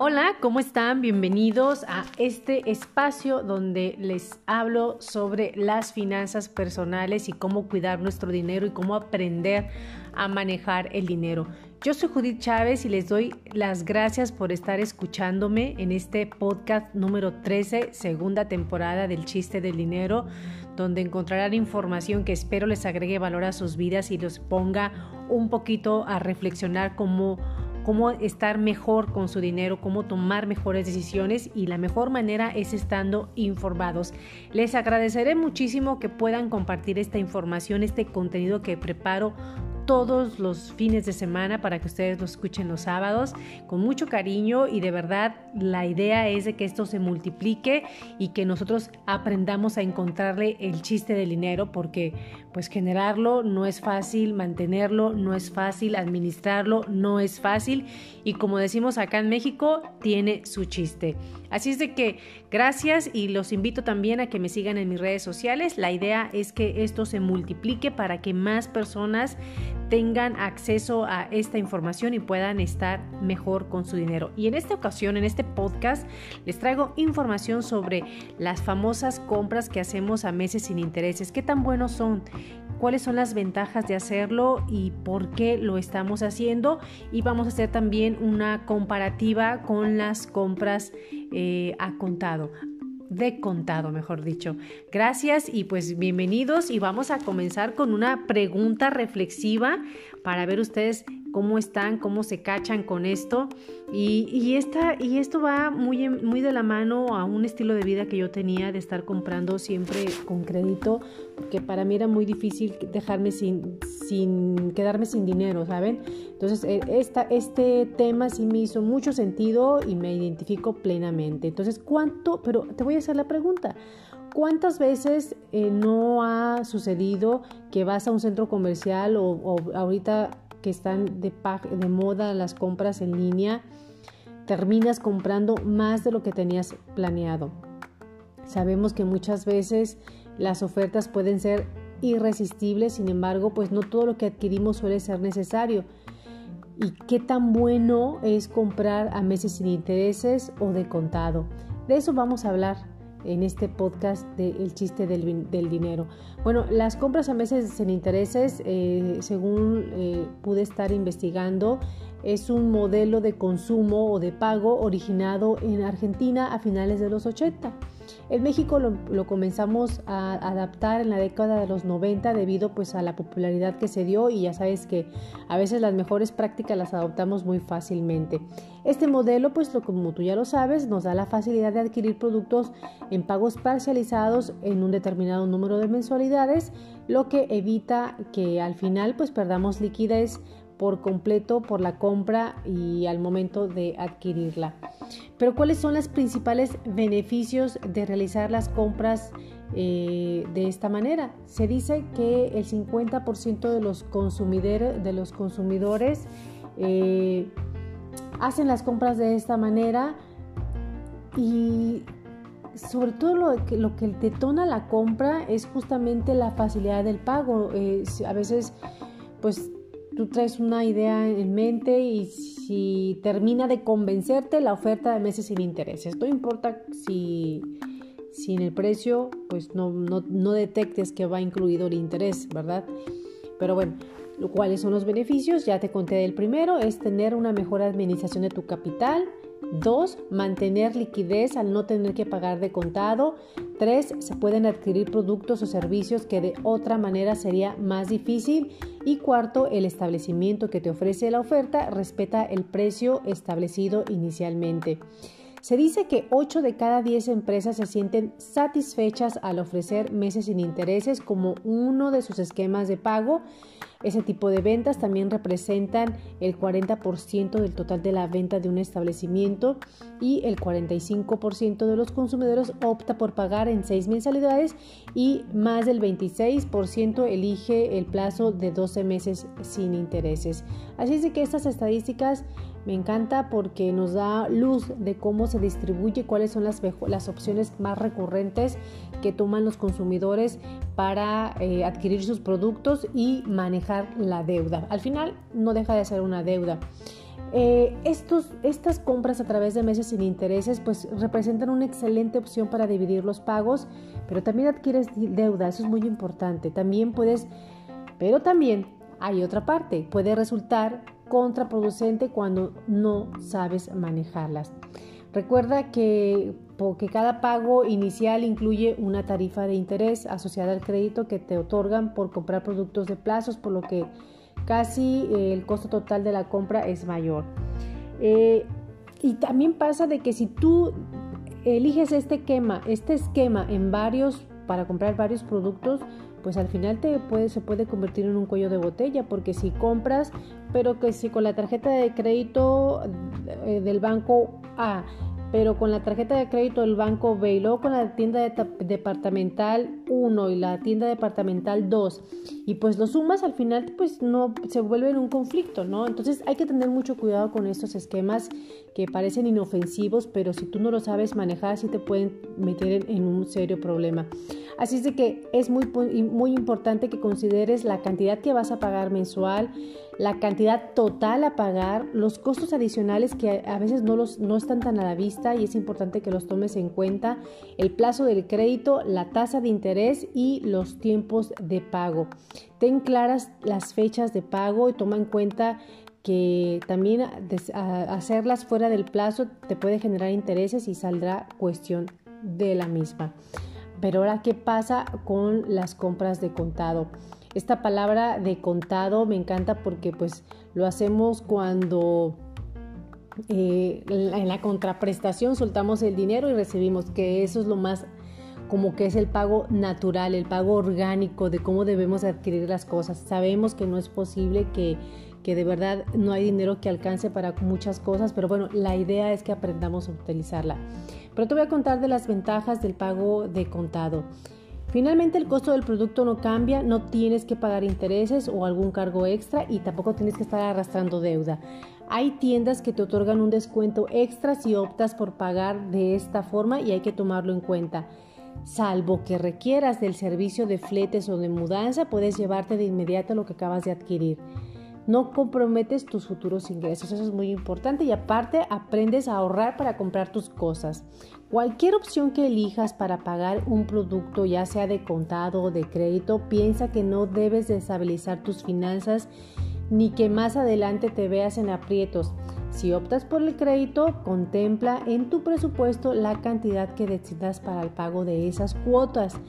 Hola, ¿cómo están? Bienvenidos a este espacio donde les hablo sobre las finanzas personales y cómo cuidar nuestro dinero y cómo aprender a manejar el dinero. Yo soy Judith Chávez y les doy las gracias por estar escuchándome en este podcast número 13, segunda temporada del chiste del dinero, donde encontrarán información que espero les agregue valor a sus vidas y los ponga un poquito a reflexionar cómo cómo estar mejor con su dinero, cómo tomar mejores decisiones y la mejor manera es estando informados. Les agradeceré muchísimo que puedan compartir esta información, este contenido que preparo todos los fines de semana para que ustedes lo escuchen los sábados con mucho cariño y de verdad la idea es de que esto se multiplique y que nosotros aprendamos a encontrarle el chiste del dinero porque pues generarlo no es fácil, mantenerlo no es fácil, administrarlo no es fácil y como decimos acá en México tiene su chiste. Así es de que gracias y los invito también a que me sigan en mis redes sociales. La idea es que esto se multiplique para que más personas tengan acceso a esta información y puedan estar mejor con su dinero. Y en esta ocasión, en este podcast, les traigo información sobre las famosas compras que hacemos a meses sin intereses. ¿Qué tan buenos son? cuáles son las ventajas de hacerlo y por qué lo estamos haciendo y vamos a hacer también una comparativa con las compras eh, a contado de contado, mejor dicho. Gracias y pues bienvenidos y vamos a comenzar con una pregunta reflexiva para ver ustedes cómo están, cómo se cachan con esto. Y, y, y esto va muy, muy de la mano a un estilo de vida que yo tenía de estar comprando siempre con crédito, porque para mí era muy difícil dejarme sin, sin quedarme sin dinero, ¿saben? Entonces, e, esta, este tema sí me hizo mucho sentido y me identifico plenamente. Entonces, ¿cuánto? Pero te voy a hacer la pregunta. ¿Cuántas veces eh, no ha sucedido que vas a un centro comercial o, o ahorita que están de, de moda las compras en línea, terminas comprando más de lo que tenías planeado. Sabemos que muchas veces las ofertas pueden ser irresistibles, sin embargo, pues no todo lo que adquirimos suele ser necesario. ¿Y qué tan bueno es comprar a meses sin intereses o de contado? De eso vamos a hablar en este podcast de El chiste del, dinero. Bueno, las compras a meses sin intereses, eh, según eh, pude estar investigando, es un modelo de consumo o de pago originado en Argentina a finales de los 80. En México lo, comenzamos a adaptar en la década de los 90 debido pues a la popularidad que se dio y ya sabes que a veces las mejores prácticas las adoptamos muy fácilmente. Este modelo pues lo, como tú ya lo sabes nos da la facilidad de adquirir productos en pagos parcializados en un determinado número de mensualidades, lo que evita que al final pues perdamos liquidez por completo por la compra y al momento de adquirirla. Pero ¿cuáles son los principales beneficios de realizar las compras eh, de esta manera? Se dice que el 50% de los, consumidores, de los consumidores eh, hacen las compras de esta manera y sobre todo lo que, lo que detona la compra es justamente la facilidad del pago. Eh, a veces pues tú traes una idea en mente y si termina de convencerte la oferta de meses sin intereses. No importa si, si en el precio pues no, no, no detectes que va incluido el interés, ¿verdad? Pero bueno, ¿cuáles son los beneficios? Ya te conté del primero, es tener una mejor administración de tu capital, Dos, mantener liquidez al no tener que pagar de contado. Tres, se pueden adquirir productos o servicios que de otra manera sería más difícil. Y cuarto, el establecimiento que te ofrece la oferta respeta el precio establecido inicialmente. Se dice que 8 de cada 10 empresas se sienten satisfechas al ofrecer meses sin intereses como uno de sus esquemas de pago. Ese tipo de ventas también representan el 40% del total de la venta de un establecimiento y el 45% de los consumidores opta por pagar en 6 mensualidades y más del 26% elige el plazo de 12 meses sin intereses. Así es que estas estadísticas me encanta porque nos da luz de cómo se distribuye, cuáles son las, opciones más recurrentes que toman los consumidores para eh, adquirir sus productos y manejar la deuda. Al final no deja de ser una deuda. Eh, estos, estas compras a través de meses sin intereses pues representan una excelente opción para dividir los pagos, pero también adquieres deuda, eso es muy importante. También puedes, pero también hay otra parte, puede resultar contraproducente cuando no sabes manejarlas. Recuerda que, porque cada pago inicial incluye una tarifa de interés asociada al crédito que te otorgan por comprar productos de plazos, por lo que casi eh, el costo total de la compra es mayor. Eh, y también pasa de que si tú eliges este esquema, este esquema en varios para comprar varios productos, pues al final te puede, se puede convertir en un cuello de botella, porque si compras, pero que si con la tarjeta de crédito eh, del banco A pero con la tarjeta de crédito del banco B y luego con la tienda departamental 1 y la tienda departamental 2 y pues lo sumas al final pues no se vuelve en un conflicto, ¿no? Entonces hay que tener mucho cuidado con estos esquemas que parecen inofensivos, pero si tú no lo sabes manejar sí te pueden meter en un serio problema. Así es de que es muy, muy importante que consideres la cantidad que vas a pagar mensual, la cantidad total a pagar, los costos adicionales que a veces no, los, no están tan a la vista y es importante que los tomes en cuenta, el plazo del crédito, la tasa de interés y los tiempos de pago. Ten claras las fechas de pago y toma en cuenta que también hacerlas fuera del plazo te puede generar intereses y saldrá cuestión de la misma. Pero ahora, ¿qué pasa con las compras de contado? Esta palabra de contado me encanta porque pues lo hacemos cuando eh, en la contraprestación soltamos el dinero y recibimos, que eso es lo más como que es el pago natural, el pago orgánico de cómo debemos adquirir las cosas. Sabemos que no es posible que que de verdad no hay dinero que alcance para muchas cosas, pero bueno, la idea es que aprendamos a utilizarla. Pero te voy a contar de las ventajas del pago de contado. Finalmente el costo del producto no cambia, no tienes que pagar intereses o algún cargo extra y tampoco tienes que estar arrastrando deuda. Hay tiendas que te otorgan un descuento extra si optas por pagar de esta forma y hay que tomarlo en cuenta. Salvo que requieras del servicio de fletes o de mudanza, puedes llevarte de inmediato lo que acabas de adquirir no comprometes tus futuros ingresos. Eso es muy importante y aparte aprendes a ahorrar para comprar tus cosas. Cualquier opción que elijas para pagar un producto, ya sea de contado o de crédito, piensa que no debes destabilizar tus finanzas ni que más adelante te veas en aprietos. Si optas por el crédito, contempla en tu presupuesto la cantidad que decidas para el pago de esas cuotas.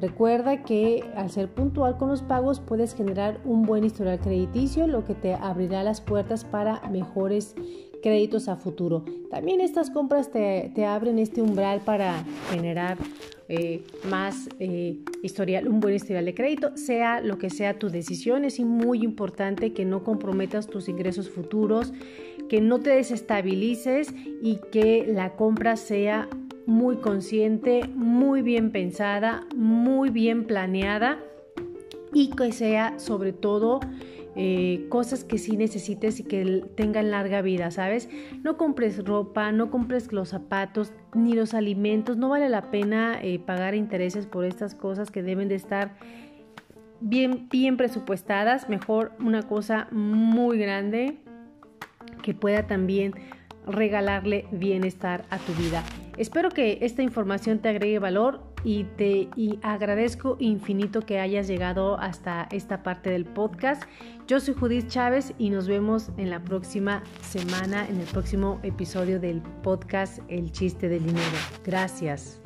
Recuerda que al ser puntual con los pagos puedes generar un buen historial crediticio, lo que te abrirá las puertas para mejores créditos a futuro. También estas compras te, abren este umbral para generar eh, más eh, historial, un buen historial de crédito, sea lo que sea tu decisión. Es muy importante que no comprometas tus ingresos futuros, que no te desestabilices y que la compra sea muy consciente, muy bien pensada, muy bien planeada y que sea sobre todo eh, cosas que sí necesites y que tengan larga vida, ¿sabes? No compres ropa, no compres los zapatos ni los alimentos, no vale la pena eh, pagar intereses por estas cosas que deben de estar bien, bien presupuestadas, mejor una cosa muy grande que pueda también regalarle bienestar a tu vida. Espero que esta información te agregue valor y te agradezco infinito que hayas llegado hasta esta parte del podcast. Yo soy Judith Chávez y nos vemos en la próxima semana, en el próximo episodio del podcast El chiste del dinero. Gracias.